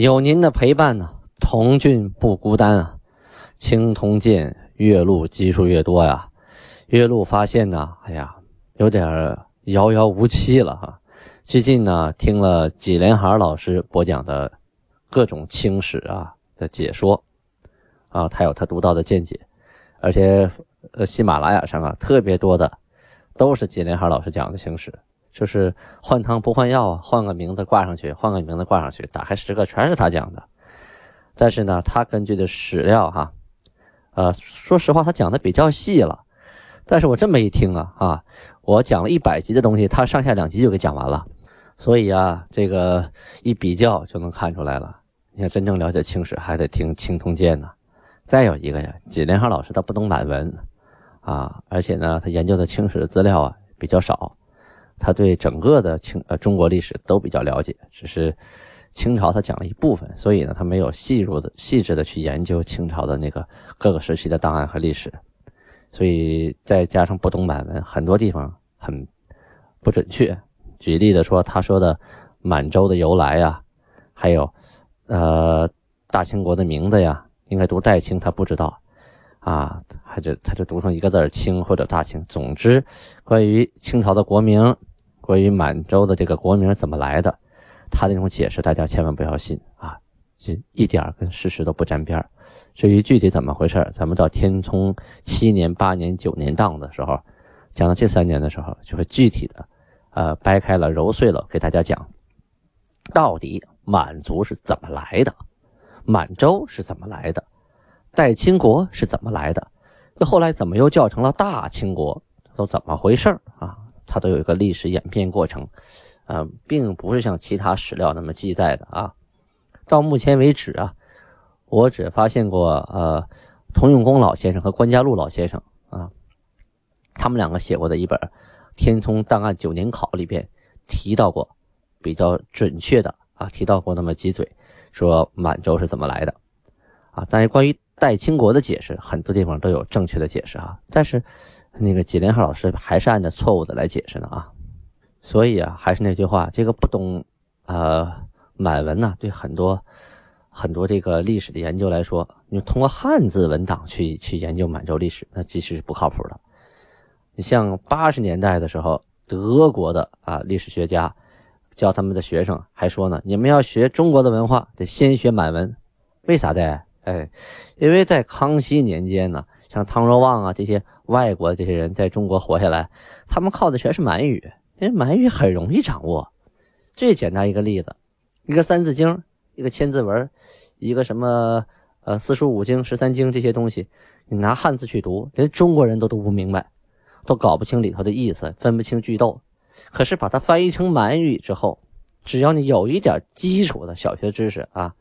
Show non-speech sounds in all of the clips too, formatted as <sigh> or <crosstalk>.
有您的陪伴呢，童俊不孤单啊！青铜剑越录集数越多呀，月录发现呢，哎呀，有点遥遥无期了哈。最近呢，听了纪连海老师播讲的各种清史啊的解说啊，他有他独到的见解，而且呃，喜马拉雅上啊特别多的都是纪连海老师讲的清史。就是换汤不换药啊，换个名字挂上去，换个名字挂上去，打开十个全是他讲的。但是呢，他根据的史料哈，呃，说实话他讲的比较细了。但是我这么一听啊啊，我讲了一百集的东西，他上下两集就给讲完了。所以啊，这个一比较就能看出来了。你想真正了解清史，还得听《青铜剑》呢。再有一个呀，纪连海老师他不懂满文啊，而且呢，他研究的清史的资料啊比较少。他对整个的清呃中国历史都比较了解，只是清朝他讲了一部分，所以呢他没有细入的细致的去研究清朝的那个各个时期的档案和历史，所以再加上不懂满文，很多地方很不准确。举例的说，他说的满洲的由来呀，还有呃大清国的名字呀，应该读代清，他不知道啊，他就他就读成一个字清或者大清。总之，关于清朝的国名。关于满洲的这个国名怎么来的，他那种解释大家千万不要信啊，这一点跟事实都不沾边至于具体怎么回事咱们到天聪七年、八年、九年档的时候，讲到这三年的时候，就会具体的，呃，掰开了揉碎了给大家讲，到底满族是怎么来的，满洲是怎么来的，代清国是怎么来的，又后来怎么又叫成了大清国，都怎么回事啊？它都有一个历史演变过程，啊，并不是像其他史料那么记载的啊。到目前为止啊，我只发现过呃，童永功老先生和关家禄老先生啊，他们两个写过的一本《天聪档案九年考》里边提到过比较准确的啊，提到过那么几嘴，说满洲是怎么来的啊。但是关于代清国的解释，很多地方都有正确的解释啊，但是。那个纪连海老师还是按照错误的来解释呢啊，所以啊，还是那句话，这个不懂呃满文呢，对很多很多这个历史的研究来说，你通过汉字文档去去研究满洲历史，那其实是不靠谱的。你像八十年代的时候，德国的啊历史学家教他们的学生还说呢，你们要学中国的文化，得先学满文，为啥的？哎，因为在康熙年间呢，像汤若望啊这些。外国这些人在中国活下来，他们靠的全是满语，因为满语很容易掌握。最简单一个例子，一个《三字经》，一个千字文，一个什么呃四书五经、十三经这些东西，你拿汉字去读，连中国人都读不明白，都搞不清里头的意思，分不清句逗。可是把它翻译成满语之后，只要你有一点基础的小学知识啊，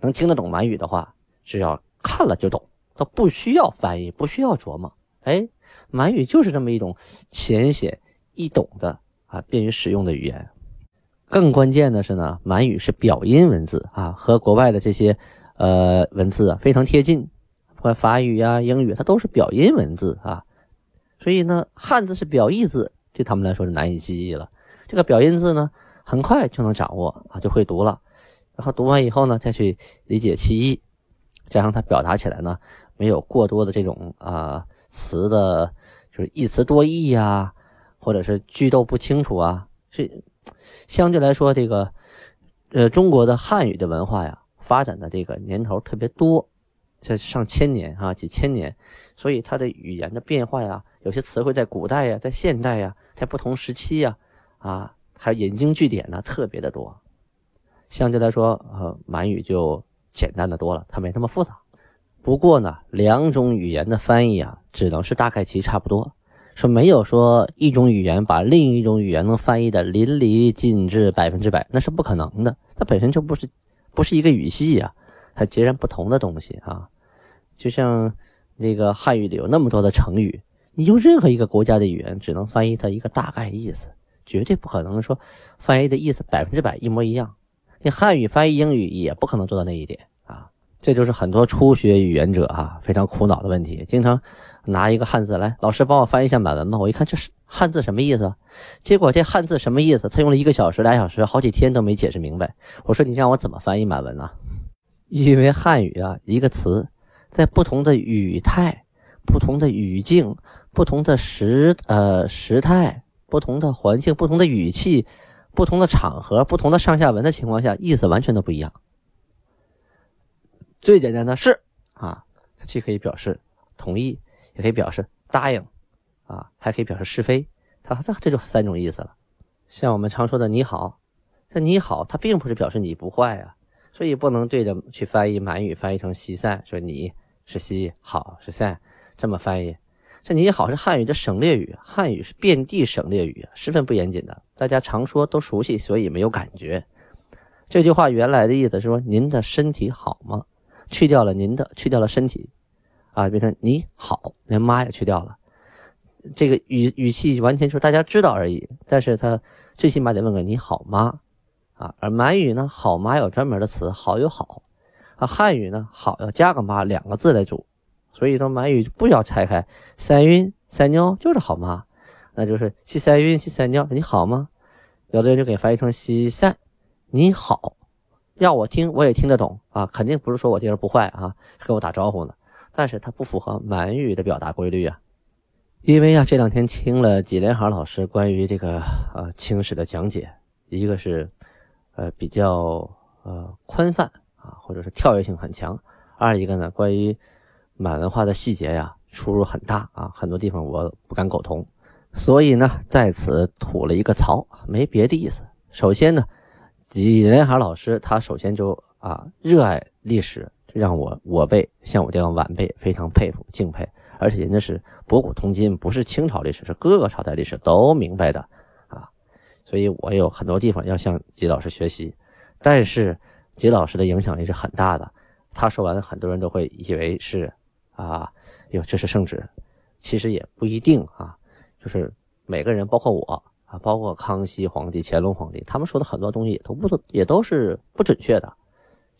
能听得懂满语的话，只要看了就懂，不需要翻译，不需要琢磨。哎，满语就是这么一种浅显易懂的啊，便于使用的语言。更关键的是呢，满语是表音文字啊，和国外的这些呃文字啊非常贴近。不管法语呀、英语，它都是表音文字啊。所以呢，汉字是表意字，对他们来说是难以记忆了。这个表音字呢，很快就能掌握啊，就会读了。然后读完以后呢，再去理解其意，加上它表达起来呢，没有过多的这种啊。词的，就是一词多义呀，或者是句逗不清楚啊，是相对来说，这个呃中国的汉语的文化呀，发展的这个年头特别多，这上千年啊，几千年，所以它的语言的变化呀，有些词汇在古代呀，在现代呀，在不同时期呀，啊，还引经据典呢，特别的多。相对来说，呃，满语就简单的多了，它没那么复杂。不过呢，两种语言的翻译啊，只能是大概其差不多，说没有说一种语言把另一种语言能翻译的淋漓尽致百分之百，那是不可能的。它本身就不是不是一个语系呀，它截然不同的东西啊。就像那个汉语里有那么多的成语，你用任何一个国家的语言，只能翻译它一个大概意思，绝对不可能说翻译的意思百分之百一模一样。你汉语翻译英语也不可能做到那一点。这就是很多初学语言者啊非常苦恼的问题，经常拿一个汉字来，老师帮我翻译一下满文吧。我一看这是汉字什么意思？结果这汉字什么意思？他用了一个小时、俩小时、好几天都没解释明白。我说你让我怎么翻译满文呢？因为汉语啊，一个词在不同的语态、不同的语境、不同的时呃时态、不同的环境、不同的语气、不同的场合、不同的上下文的情况下，意思完全都不一样。最简单的是啊，它既可以表示同意，也可以表示答应，啊，还可以表示是非。它这这就三种意思了。像我们常说的“你好”，这“你好”它并不是表示你不坏啊，所以不能对着去翻译满语，翻译成西塞，说你是西好是塞，这么翻译。这“你好”是汉语的省略语，汉语是遍地省略语，十分不严谨的。大家常说都熟悉，所以没有感觉。这句话原来的意思是说：“您的身体好吗？”去掉了您的，去掉了身体，啊，变成你好，连妈也去掉了，这个语语气完全就是大家知道而已。但是他最起码得问个你好吗？啊，而满语呢，好妈有专门的词，好有好，啊，汉语呢，好要加个妈两个字来组，所以说满语不要拆开，三晕三尿就是好妈，那就是西三晕西三尿，你好吗？有的人就给翻译成西塞，你好。要我听，我也听得懂啊，肯定不是说我这人不坏啊，跟我打招呼呢。但是它不符合满语的表达规律啊，因为啊，这两天听了纪连航老师关于这个呃清史的讲解，一个是呃比较呃宽泛啊，或者是跳跃性很强；二一个呢，关于满文化的细节呀出入很大啊，很多地方我不敢苟同，所以呢，在此吐了一个槽，没别的意思。首先呢。纪连海老师，他首先就啊热爱历史，让我我辈像我这样晚辈非常佩服敬佩，而且人家是博古通今，不是清朝历史，是各个朝代历史都明白的啊，所以我有很多地方要向纪老师学习。但是纪老师的影响力是很大的，他说完很多人都会以为是啊哟这是圣旨，其实也不一定啊，就是每个人包括我。啊，包括康熙皇帝、乾隆皇帝，他们说的很多东西也都不也都是不准确的，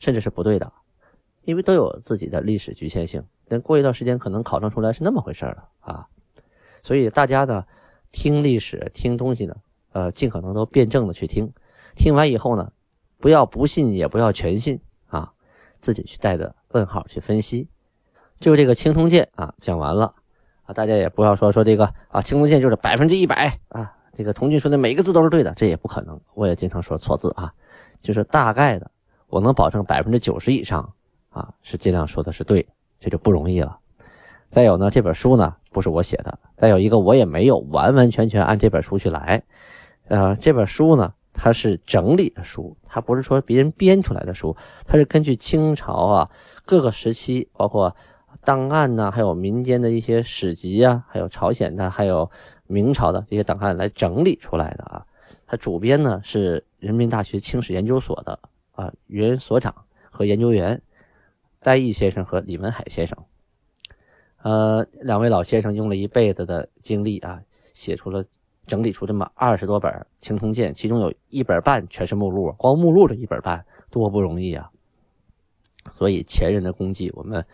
甚至是不对的，因为都有自己的历史局限性。但过一段时间，可能考证出来是那么回事了啊。所以大家呢，听历史、听东西呢，呃，尽可能都辩证的去听。听完以后呢，不要不信，也不要全信啊，自己去带着问号去分析。就这个青铜剑啊，讲完了啊，大家也不要说说这个啊，青铜剑就是百分之一百啊。这个童俊说的每一个字都是对的，这也不可能。我也经常说错字啊，就是大概的，我能保证百分之九十以上啊，是尽量说的是对，这就不容易了。再有呢，这本书呢不是我写的，再有一个我也没有完完全全按这本书去来。呃，这本书呢，它是整理的书，它不是说别人编出来的书，它是根据清朝啊各个时期，包括档案呢，还有民间的一些史籍啊，还有朝鲜的，还有。明朝的这些档案来整理出来的啊，它主编呢是人民大学清史研究所的啊原所长和研究员戴毅先生和李文海先生，呃，两位老先生用了一辈子的精力啊，写出了整理出这么二十多本《青铜剑》，其中有一本半全是目录，光目录这一本半多不容易啊！所以前人的功绩我们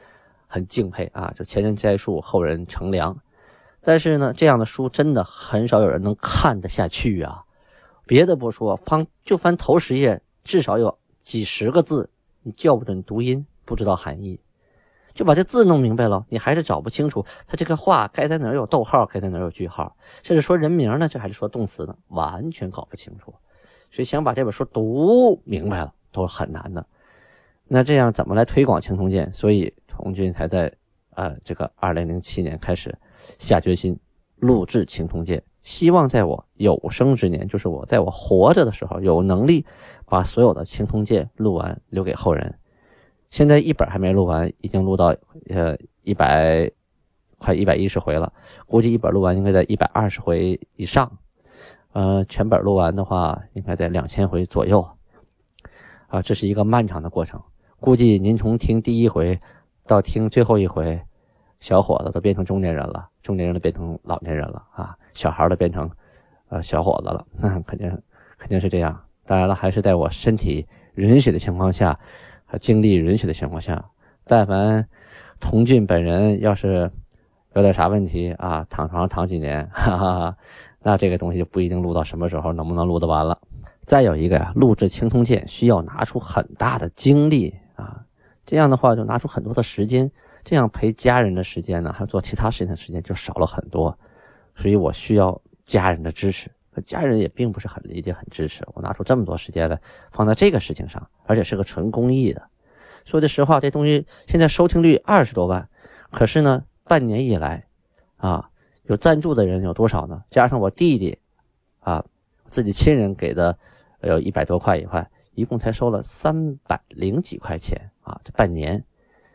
很敬佩啊，就前人栽树，后人乘凉。但是呢，这样的书真的很少有人能看得下去啊！别的不说，翻就翻头十页，至少有几十个字，你叫不准读音，不知道含义，就把这字弄明白了，你还是找不清楚他这个话该在哪儿有逗号，该在哪儿有句号，甚至说人名呢，这还是说动词呢，完全搞不清楚。所以想把这本书读明白了，都是很难的。那这样怎么来推广青铜剑？所以童军才在呃这个二零零七年开始。下决心录制《青铜剑》，希望在我有生之年，就是我在我活着的时候，有能力把所有的《青铜剑》录完，留给后人。现在一本还没录完，已经录到呃一百快一百一十回了，估计一本录完应该在一百二十回以上。呃，全本录完的话，应该在两千回左右。啊，这是一个漫长的过程。估计您从听第一回到听最后一回，小伙子都变成中年人了，中年人都变成老年人了啊，小孩都变成呃小伙子了，那 <laughs> 肯定肯定是这样。当然了，还是在我身体允许的情况下，和精力允许的情况下。但凡童俊本人要是有点啥问题啊，躺床上躺几年，<laughs> 哈哈，那这个东西就不一定录到什么时候能不能录得完了。再有一个呀，录制青铜剑需要拿出很大的精力啊，这样的话就拿出很多的时间，这样陪家人的时间呢，还有做其他事情的时间就少了很多，所以我需要家人的支持，家人也并不是很理解、很支持我拿出这么多时间来放在这个事情上，而且是个纯公益的。说句实话，这东西现在收听率二十多万，可是呢，半年以来，啊，有赞助的人有多少呢？加上我弟弟，啊，自己亲人给的，有一百多块一块，一共才收了三百零几块钱啊！这半年，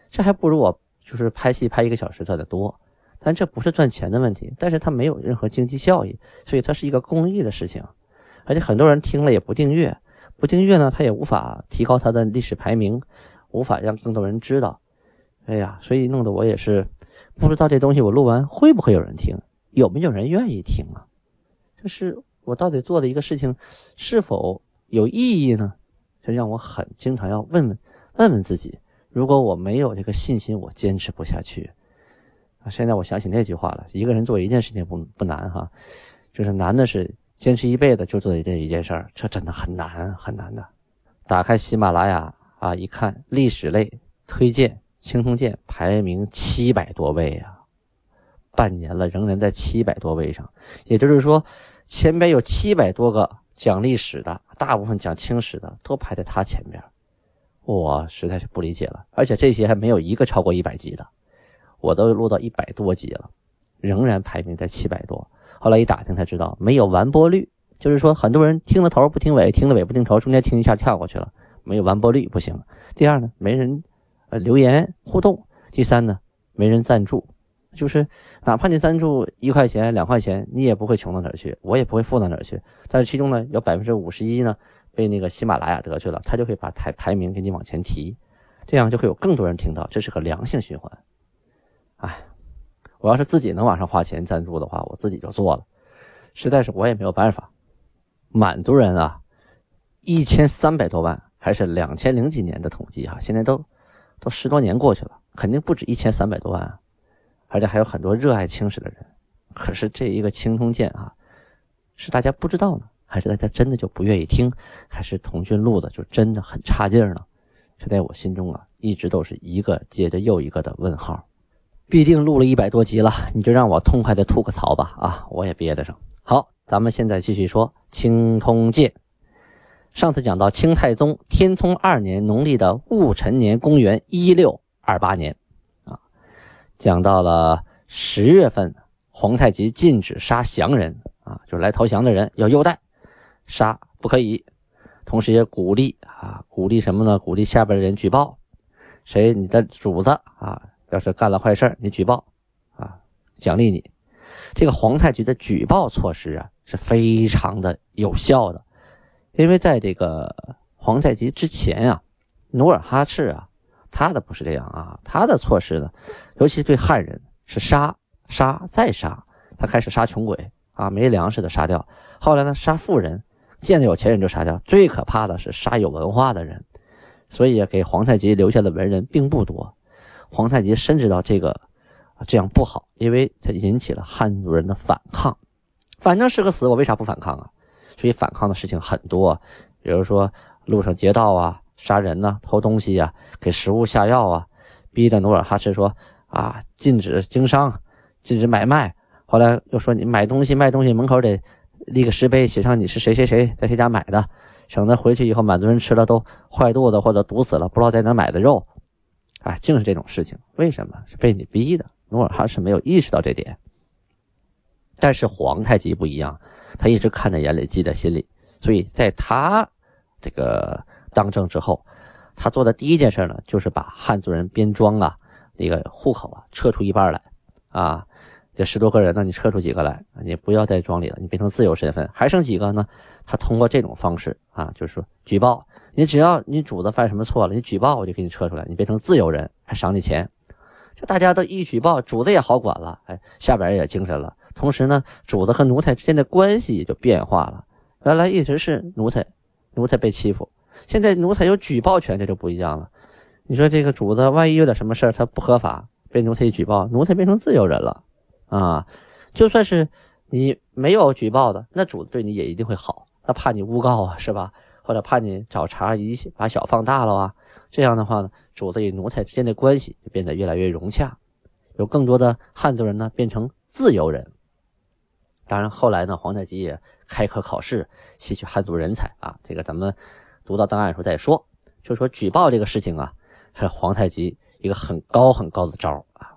这还不如我就是拍戏拍一个小时赚的多。但这不是赚钱的问题，但是它没有任何经济效益，所以它是一个公益的事情，而且很多人听了也不订阅，不订阅呢，他也无法提高他的历史排名。无法让更多人知道，哎呀，所以弄得我也是不知道这东西我录完会不会有人听，有没有人愿意听啊？就是我到底做的一个事情是否有意义呢？就让我很经常要问问问问自己。如果我没有这个信心，我坚持不下去啊。现在我想起那句话了：一个人做一件事情不不难哈，就是难的是坚持一辈子就做这一件事儿，这真的很难很难的。打开喜马拉雅。啊！一看历史类推荐，青铜剑排名七百多位啊，半年了仍然在七百多位上，也就是说，前边有七百多个讲历史的，大部分讲清史的都排在他前边，我实在是不理解了。而且这些还没有一个超过一百集的，我都录到一百多集了，仍然排名在七百多。后来一打听才知道，没有完播率，就是说很多人听了头不听尾，听了尾不听头，中间听一下跳过去了。没有完播率不行。第二呢，没人呃留言互动。第三呢，没人赞助，就是哪怕你赞助一块钱、两块钱，你也不会穷到哪儿去，我也不会富到哪儿去。但是其中呢，有百分之五十一呢被那个喜马拉雅得去了，他就会把排排名给你往前提，这样就会有更多人听到，这是个良性循环。哎，我要是自己能往上花钱赞助的话，我自己就做了。实在是我也没有办法。满族人啊，一千三百多万。还是两千零几年的统计哈，现在都都十多年过去了，肯定不止一千三百多万，而且还有很多热爱青史的人。可是这一个青铜剑啊，是大家不知道呢，还是大家真的就不愿意听，还是童军录的就真的很差劲儿呢？这在我心中啊，一直都是一个接着又一个的问号。毕竟录了一百多集了，你就让我痛快的吐个槽吧啊，我也憋得上。好，咱们现在继续说青铜剑。上次讲到清太宗天聪二年农历的戊辰年，公元一六二八年，啊，讲到了十月份，皇太极禁止杀降人，啊，就是来投降的人要优待，杀不可以。同时也鼓励啊，鼓励什么呢？鼓励下边的人举报，谁你的主子啊，要是干了坏事你举报，啊，奖励你。这个皇太极的举报措施啊，是非常的有效的。因为在这个皇太极之前啊，努尔哈赤啊，他的不是这样啊，他的措施呢，尤其对汉人是杀杀再杀，他开始杀穷鬼啊，没粮食的杀掉，后来呢杀富人，见着有钱人就杀掉，最可怕的是杀有文化的人，所以给皇太极留下的文人并不多。皇太极深知到这个这样不好，因为他引起了汉族人的反抗，反正是个死，我为啥不反抗啊？所以反抗的事情很多，比如说路上劫道啊、杀人呐、偷东西呀、给食物下药啊，逼的努尔哈赤说啊，禁止经商，禁止买卖。后来又说你买东西、卖东西，门口得立个石碑，写上你是谁谁谁，在谁家买的，省得回去以后满族人吃了都坏肚子或者毒死了，不知道在哪买的肉。啊，净是这种事情，为什么是被你逼的？努尔哈赤没有意识到这点，但是皇太极不一样。他一直看在眼里，记在心里，所以在他这个当政之后，他做的第一件事呢，就是把汉族人边庄啊那个户口啊撤出一半来，啊，这十多个人呢，你撤出几个来，你不要在庄里了，你变成自由身份，还剩几个呢？他通过这种方式啊，就是说举报你，只要你主子犯什么错了，你举报我就给你撤出来，你变成自由人，还赏你钱。就大家都一举报，主子也好管了，哎，下边人也精神了。同时呢，主子和奴才之间的关系也就变化了。原来一直是奴才，奴才被欺负，现在奴才有举报权，这就不一样了。你说这个主子万一有点什么事，他不合法，被奴才一举报，奴才变成自由人了啊。就算是你没有举报的，那主子对你也一定会好。他怕你诬告啊，是吧？或者怕你找茬一把小放大了啊？这样的话呢，主子与奴才之间的关系就变得越来越融洽，有更多的汉族人呢变成自由人。当然后来呢，皇太极也开科考试，吸取汉族人才啊。这个咱们读到档案的时候再说。就说举报这个事情啊，是皇太极一个很高很高的招啊。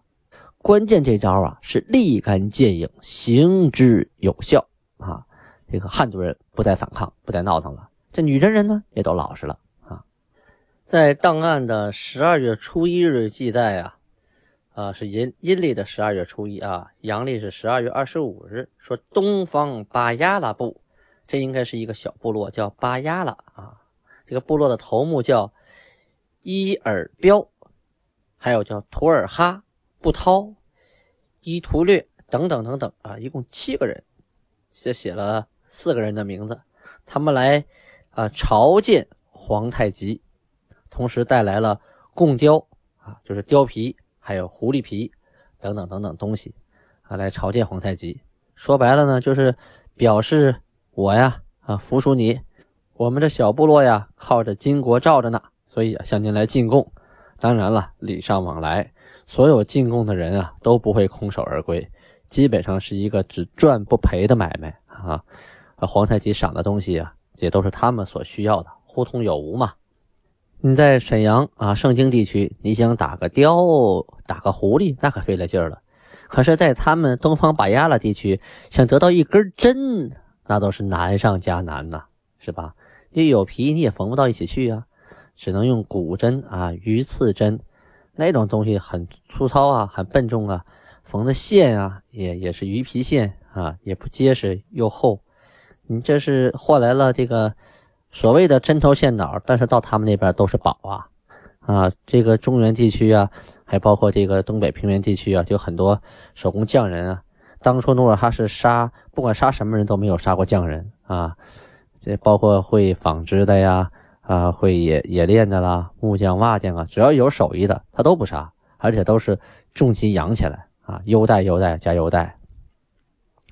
关键这招啊是立竿见影，行之有效啊。这个汉族人不再反抗，不再闹腾了。这女真人呢，也都老实了啊。在档案的十二月初一日记载啊，啊是阴阴历的十二月初一啊，阳历是十二月二十五日，说东方巴亚拉部，这应该是一个小部落，叫巴亚拉啊。这个部落的头目叫伊尔彪，还有叫图尔哈、布涛、伊图略等等等等啊，一共七个人，写写了。四个人的名字，他们来啊朝见皇太极，同时带来了贡貂啊，就是貂皮，还有狐狸皮等等等等东西啊，来朝见皇太极。说白了呢，就是表示我呀啊服属你，我们这小部落呀靠着金国罩着呢，所以向您来进贡。当然了，礼尚往来，所有进贡的人啊都不会空手而归，基本上是一个只赚不赔的买卖啊。皇太极赏的东西啊，也都是他们所需要的，互通有无嘛。你在沈阳啊，盛京地区，你想打个雕、打个狐狸，那可费了劲了。可是，在他们东方巴亚拉地区，想得到一根针，那都是难上加难呐，是吧？你有皮你也缝不到一起去啊，只能用骨针啊、鱼刺针，那种东西很粗糙啊，很笨重啊，缝的线啊，也也是鱼皮线啊，也不结实又厚。你这是换来了这个所谓的针头线脑，但是到他们那边都是宝啊啊！这个中原地区啊，还包括这个东北平原地区啊，就很多手工匠人啊。当初努尔哈赤杀，不管杀什么人都没有杀过匠人啊。这包括会纺织的呀，啊，会冶冶炼的啦，木匠、瓦匠啊，只要有手艺的，他都不杀，而且都是重金养起来啊，优待优待加优待。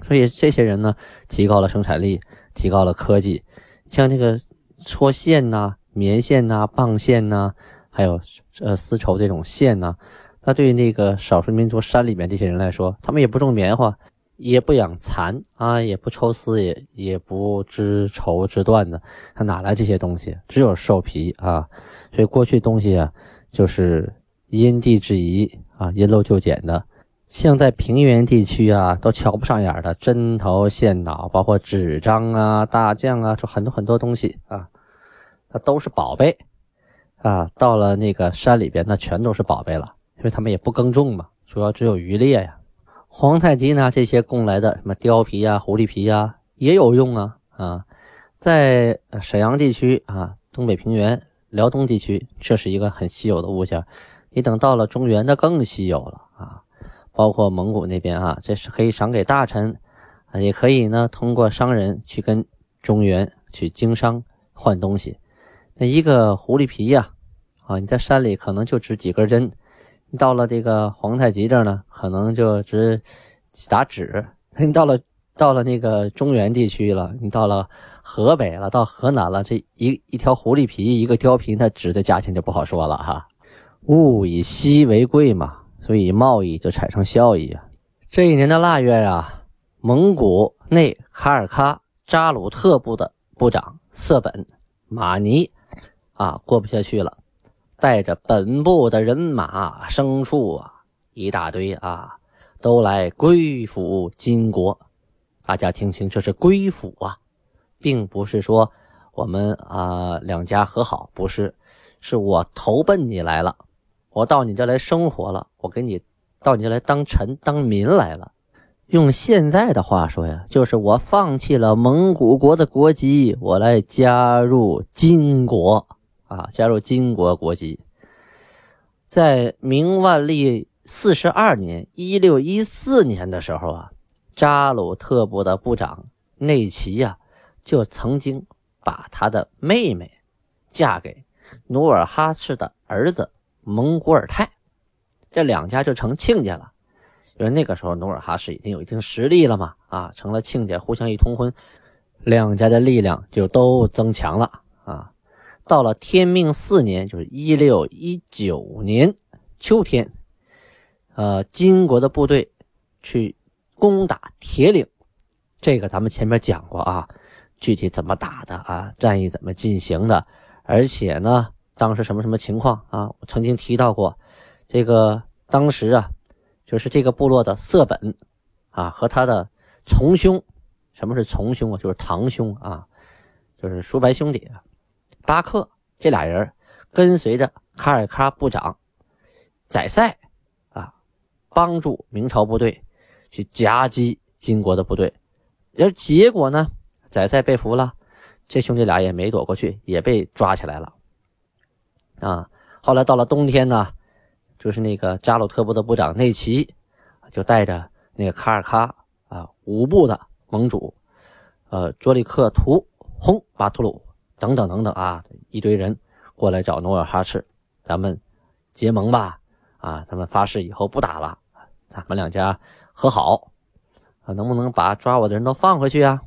所以这些人呢，提高了生产力，提高了科技，像这个搓线呐、棉线呐、棒线呐，还有呃丝绸这种线呐，那对于那个少数民族山里面这些人来说，他们也不种棉花，也不养蚕啊，也不抽丝，也也不织绸织缎的，他哪来这些东西？只有兽皮啊。所以过去东西啊，就是因地制宜啊，因陋就简的。像在平原地区啊，都瞧不上眼的针头线脑，包括纸张啊、大匠啊，就很多很多东西啊，那都是宝贝啊。到了那个山里边，那全都是宝贝了，因为他们也不耕种嘛，主要只有渔猎呀。皇太极呢，这些供来的什么貂皮呀、狐狸皮呀，也有用啊啊。在沈阳地区啊，东北平原、辽东地区，这是一个很稀有的物件。你等到了中原，那更稀有了啊。包括蒙古那边啊，这是可以赏给大臣，啊，也可以呢，通过商人去跟中原去经商换东西。那一个狐狸皮呀，啊，你在山里可能就值几根针，到了这个皇太极这儿呢，可能就值几沓纸。<laughs> 你到了到了那个中原地区了，你到了河北了，到河南了，这一一条狐狸皮，一个貂皮，那纸的价钱就不好说了哈。物以稀为贵嘛。所以贸易就产生效益啊！这一年的腊月啊，蒙古内卡尔喀扎鲁特部的部长色本马尼啊，过不下去了，带着本部的人马、牲畜啊，一大堆啊，都来归附金国。大家听清，这是归附啊，并不是说我们啊两家和好，不是，是我投奔你来了。我到你这来生活了，我给你到你这来当臣当民来了，用现在的话说呀，就是我放弃了蒙古国的国籍，我来加入金国啊，加入金国国籍。在明万历四十二年（一六一四年）的时候啊，扎鲁特部的部长内齐呀，就曾经把他的妹妹嫁给努尔哈赤的儿子蒙古尔泰，这两家就成亲家了。因为那个时候努尔哈赤已经有一定实力了嘛，啊，成了亲家，互相一通婚，两家的力量就都增强了啊。到了天命四年，就是一六一九年秋天，呃，金国的部队去攻打铁岭，这个咱们前面讲过啊，具体怎么打的啊，战役怎么进行的，而且呢，当时什么什么情况啊，我曾经提到过，这个当时啊，就是这个部落的色本啊和他的从兄，什么是从兄啊？就是堂兄啊，就是叔伯兄弟啊。巴克这俩人跟随着卡尔喀部长宰塞啊，帮助明朝部队去夹击金国的部队，而结果呢，宰塞被俘了，这兄弟俩也没躲过去，也被抓起来了。啊，后来到了冬天呢，就是那个扎鲁特部的部长内齐就带着那个卡尔喀啊五部的盟主，呃，卓里克图轰巴图鲁。等等等等啊，一堆人过来找努尔哈赤，咱们结盟吧，啊，咱们发誓以后不打了，咱们两家和好，啊，能不能把抓我的人都放回去啊？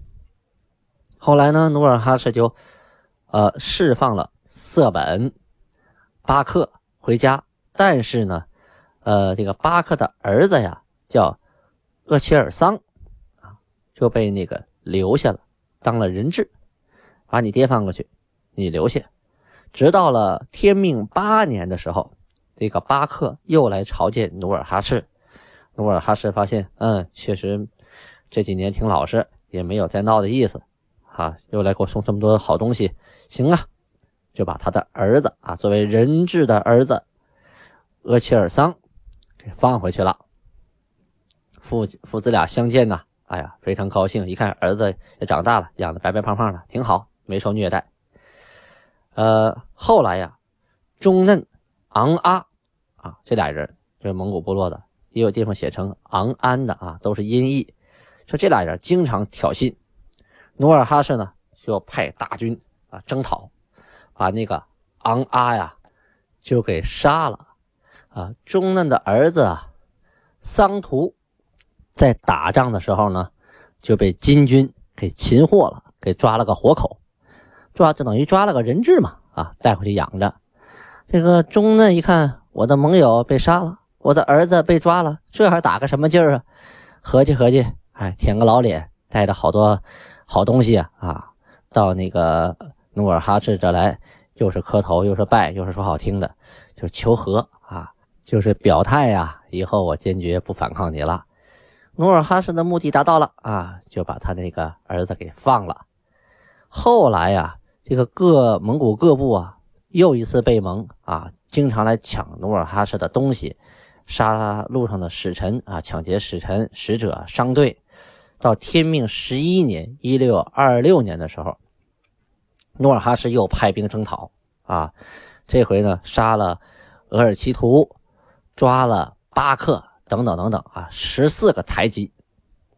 后来呢，努尔哈赤就呃释放了色本巴克回家，但是呢，呃，这个巴克的儿子呀叫鄂齐尔桑啊，就被那个留下了，当了人质。把你爹放过去，你留下。直到了天命八年的时候，这个巴克又来朝见努尔哈赤。努尔哈赤发现，嗯，确实这几年挺老实，也没有再闹的意思。啊，又来给我送这么多好东西，行啊，就把他的儿子啊，作为人质的儿子额齐尔桑给放回去了。父父子俩相见呐，哎呀，非常高兴。一看儿子也长大了，养的白白胖胖的，挺好。没受虐待，呃，后来呀，中嫩、昂阿啊，这俩人就是蒙古部落的，也有地方写成昂安的啊，都是音译。说这俩人经常挑衅，努尔哈赤呢就派大军啊征讨，把那个昂阿呀就给杀了啊。中嫩的儿子啊桑图在打仗的时候呢就被金军给擒获了，给抓了个活口。抓就等于抓了个人质嘛，啊，带回去养着。这个中呢一看，我的盟友被杀了，我的儿子被抓了，这还打个什么劲儿啊？合计合计，哎，舔个老脸，带着好多好东西啊，啊，到那个努尔哈赤这来，又是磕头，又是拜，又是说好听的，就求和啊，就是表态呀，以后我坚决不反抗你了。努尔哈赤的目的达到了啊，就把他那个儿子给放了。后来呀。这个各蒙古各部啊，又一次被蒙啊，经常来抢努尔哈赤的东西，杀路上的使臣啊，抢劫使臣、使者、商队。到天命十一年（一六二六年）的时候，努尔哈赤又派兵征讨啊，这回呢，杀了额尔齐图，抓了巴克等等等等啊，十四个台吉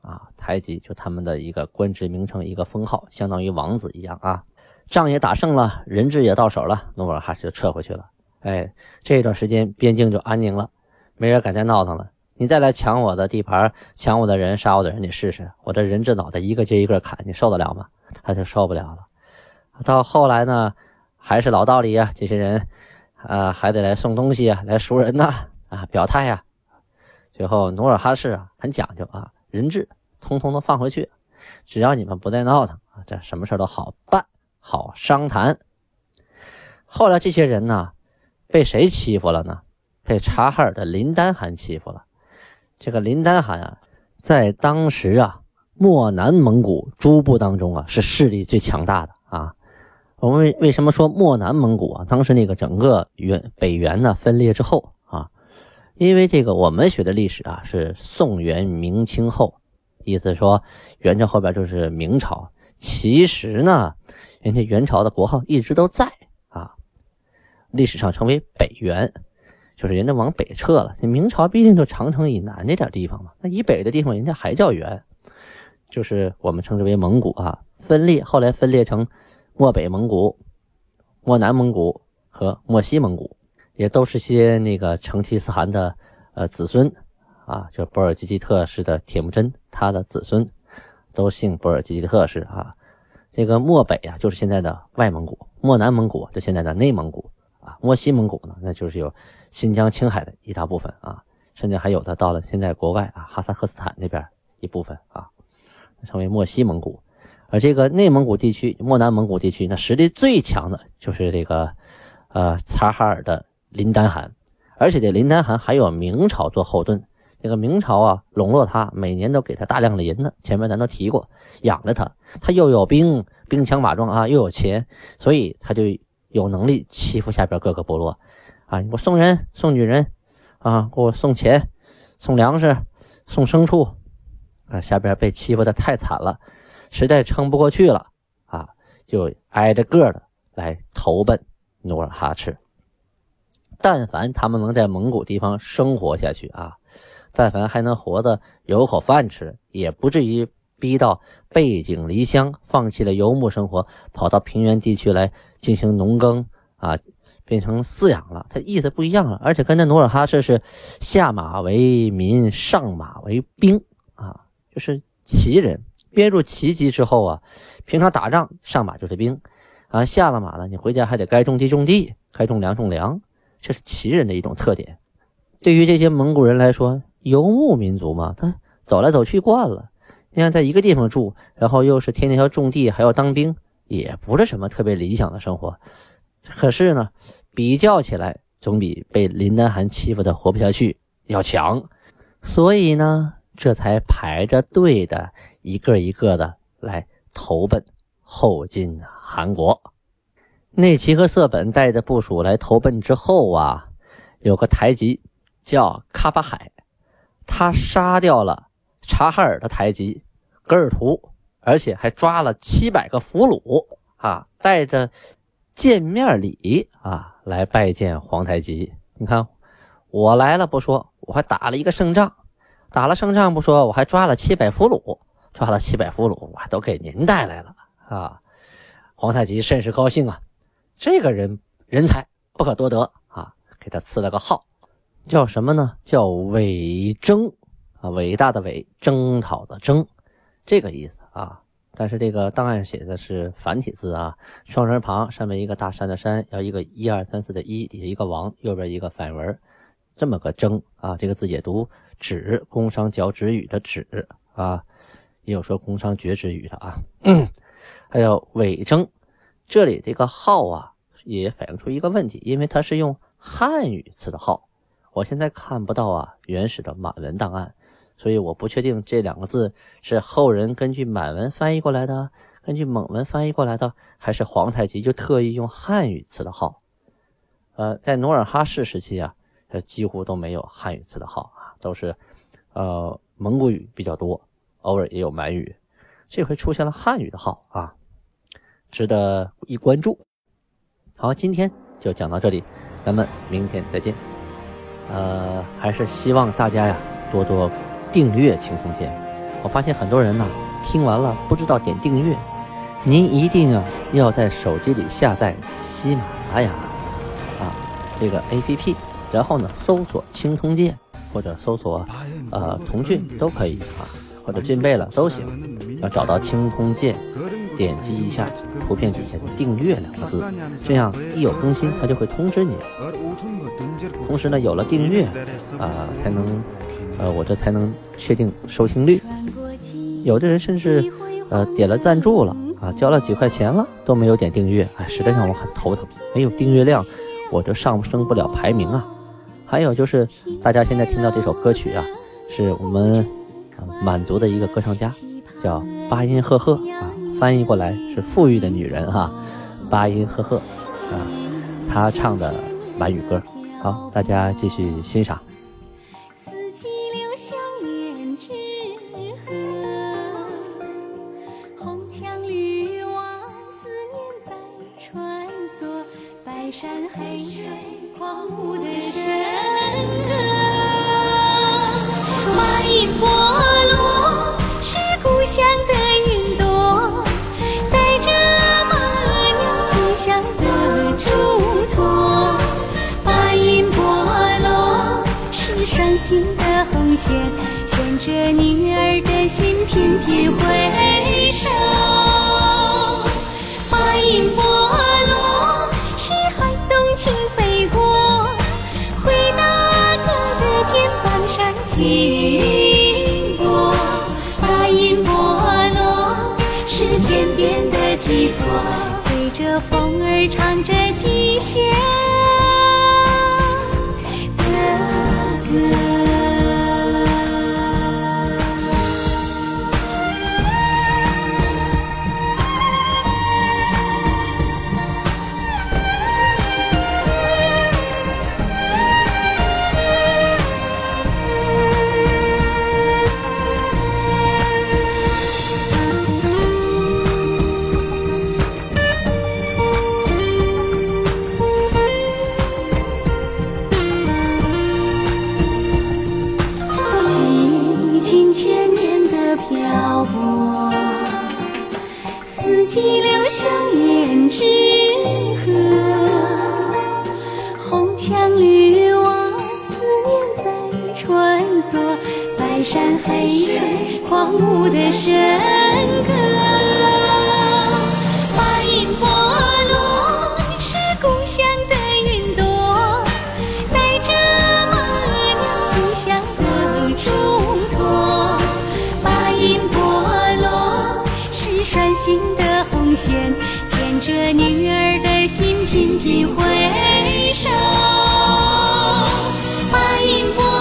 啊，台吉就他们的一个官职名称，一个封号，相当于王子一样啊。仗也打胜了，人质也到手了，努尔哈赤就撤回去了。哎，这段时间边境就安宁了，没人敢再闹腾了。你再来抢我的地盘，抢我的人，杀我的人，你试试，我这人质脑袋一个接一个砍，你受得了吗？他就受不了了。到后来呢，还是老道理呀，这些人，啊，还得来送东西啊，来赎人呐，啊，表态呀。最后努尔哈赤啊，很讲究啊，人质通通都放回去，只要你们不再闹腾啊，这什么事都好办。好商谈。后来这些人呢，被谁欺负了呢？被察哈尔的林丹汗欺负了。这个林丹汗啊，在当时啊，漠南蒙古诸部当中啊，是势力最强大的啊。我们为为什么说漠南蒙古啊？当时那个整个原北元呢分裂之后啊，因为这个我们学的历史啊，是宋元明清后意思说元朝后边就是明朝。其实呢，人家元朝的国号一直都在啊，历史上称为北元，就是人家往北撤了。这明朝毕竟就长城以南那点地方嘛，那以北的地方人家还叫元，就是我们称之为蒙古啊。分裂后来分裂成漠北蒙古、漠南蒙古和漠西蒙古，也都是些那个成吉思汗的呃子孙啊，就是博尔济吉特氏的铁木真他的子孙。都姓博尔济吉特氏啊，这个漠北啊，就是现在的外蒙古；漠南蒙古就现在的内蒙古啊；漠西蒙古呢，那就是有新疆、青海的一大部分啊，甚至还有的到了现在国外啊，哈萨克斯坦那边一部分啊，称为漠西蒙古。而这个内蒙古地区、漠南蒙古地区，那实力最强的就是这个呃察哈尔的林丹汗，而且这林丹汗还有明朝做后盾。这个明朝啊，笼络他，每年都给他大量的银子。前面咱都提过，养着他，他又有兵，兵强马壮啊，又有钱，所以他就有能力欺负下边各个部落。啊，你给我送人，送女人，啊，给我送钱，送粮食，送牲畜。啊，下边被欺负的太惨了，实在撑不过去了，啊，就挨着个的来投奔努尔哈赤。但凡他们能在蒙古地方生活下去啊。但凡还能活得有口饭吃，也不至于逼到背井离乡，放弃了游牧生活，跑到平原地区来进行农耕啊，变成饲养了。他意思不一样了，而且跟那努尔哈赤是下马为民，上马为兵啊，就是骑人。编入骑籍之后啊，平常打仗上马就是兵啊，下了马了，你回家还得该种地种地，该种粮种粮，这是骑人的一种特点。对于这些蒙古人来说，游牧民族嘛，他走来走去惯了，你看在一个地方住，然后又是天天要种地，还要当兵，也不是什么特别理想的生活。可是呢，比较起来，总比被林丹汗欺负的活不下去要强。所以呢，这才排着队的一个一个的来投奔后金韩国。内齐和色本带着部属来投奔之后啊，有个台吉叫喀巴海。他杀掉了察哈尔的台吉格尔图，而且还抓了七百个俘虏啊，带着见面礼啊来拜见皇太极。你看，我来了不说，我还打了一个胜仗，打了胜仗不说，我还抓了七百俘虏，抓了七百俘虏，我都给您带来了啊！皇太极甚是高兴啊，这个人人才不可多得啊，给他赐了个号。叫什么呢？叫伪征啊，伟大的伟，征讨的征，这个意思啊。但是这个档案写的是繁体字啊，双人旁，上面一个大山的山，要一个一二三四的一，底下一个王，右边一个反文，这么个征啊。这个字也读止，工商角徵羽的止啊，也有说工商角徵羽的啊。<clears throat> 还有伪征，这里这个号啊，也反映出一个问题，因为它是用汉语词的号。我现在看不到啊原始的满文档案，所以我不确定这两个字是后人根据满文翻译过来的，根据蒙文翻译过来的，还是皇太极就特意用汉语词的号。呃，在努尔哈赤时期啊，几乎都没有汉语词的号啊，都是呃蒙古语比较多，偶尔也有满语。这回出现了汉语的号啊，值得一关注。好，今天就讲到这里，咱们明天再见。呃，还是希望大家呀多多订阅《青铜剑》。我发现很多人呢听完了不知道点订阅，您一定啊要在手机里下载喜马拉雅啊这个 APP，然后呢搜索《青铜剑》或者搜索呃“童俊”都可以啊，或者“俊贝了”都行。要找到《青铜剑》，点击一下图片底下的“订阅”两个字，这样一有更新它就会通知你。同时呢，有了订阅，啊，才能，呃，我这才能确定收听率。有的人甚至，呃，点了赞助了，啊，交了几块钱了，都没有点订阅，哎，实在让我很头疼。没有订阅量，我就上升不了排名啊。还有就是，大家现在听到这首歌曲啊，是我们满族的一个歌唱家，叫巴音赫赫啊，翻译过来是富裕的女人哈，八音赫赫啊，她唱的满语歌，好，大家继续欣赏。四季流向胭脂河，红墙绿瓦，思念在穿梭，白山黑水，狂舞的笙歌，巴音布鲁是故乡的。牵着女儿的心频频回闪心的红线，牵着女儿的心频频回首，白云波。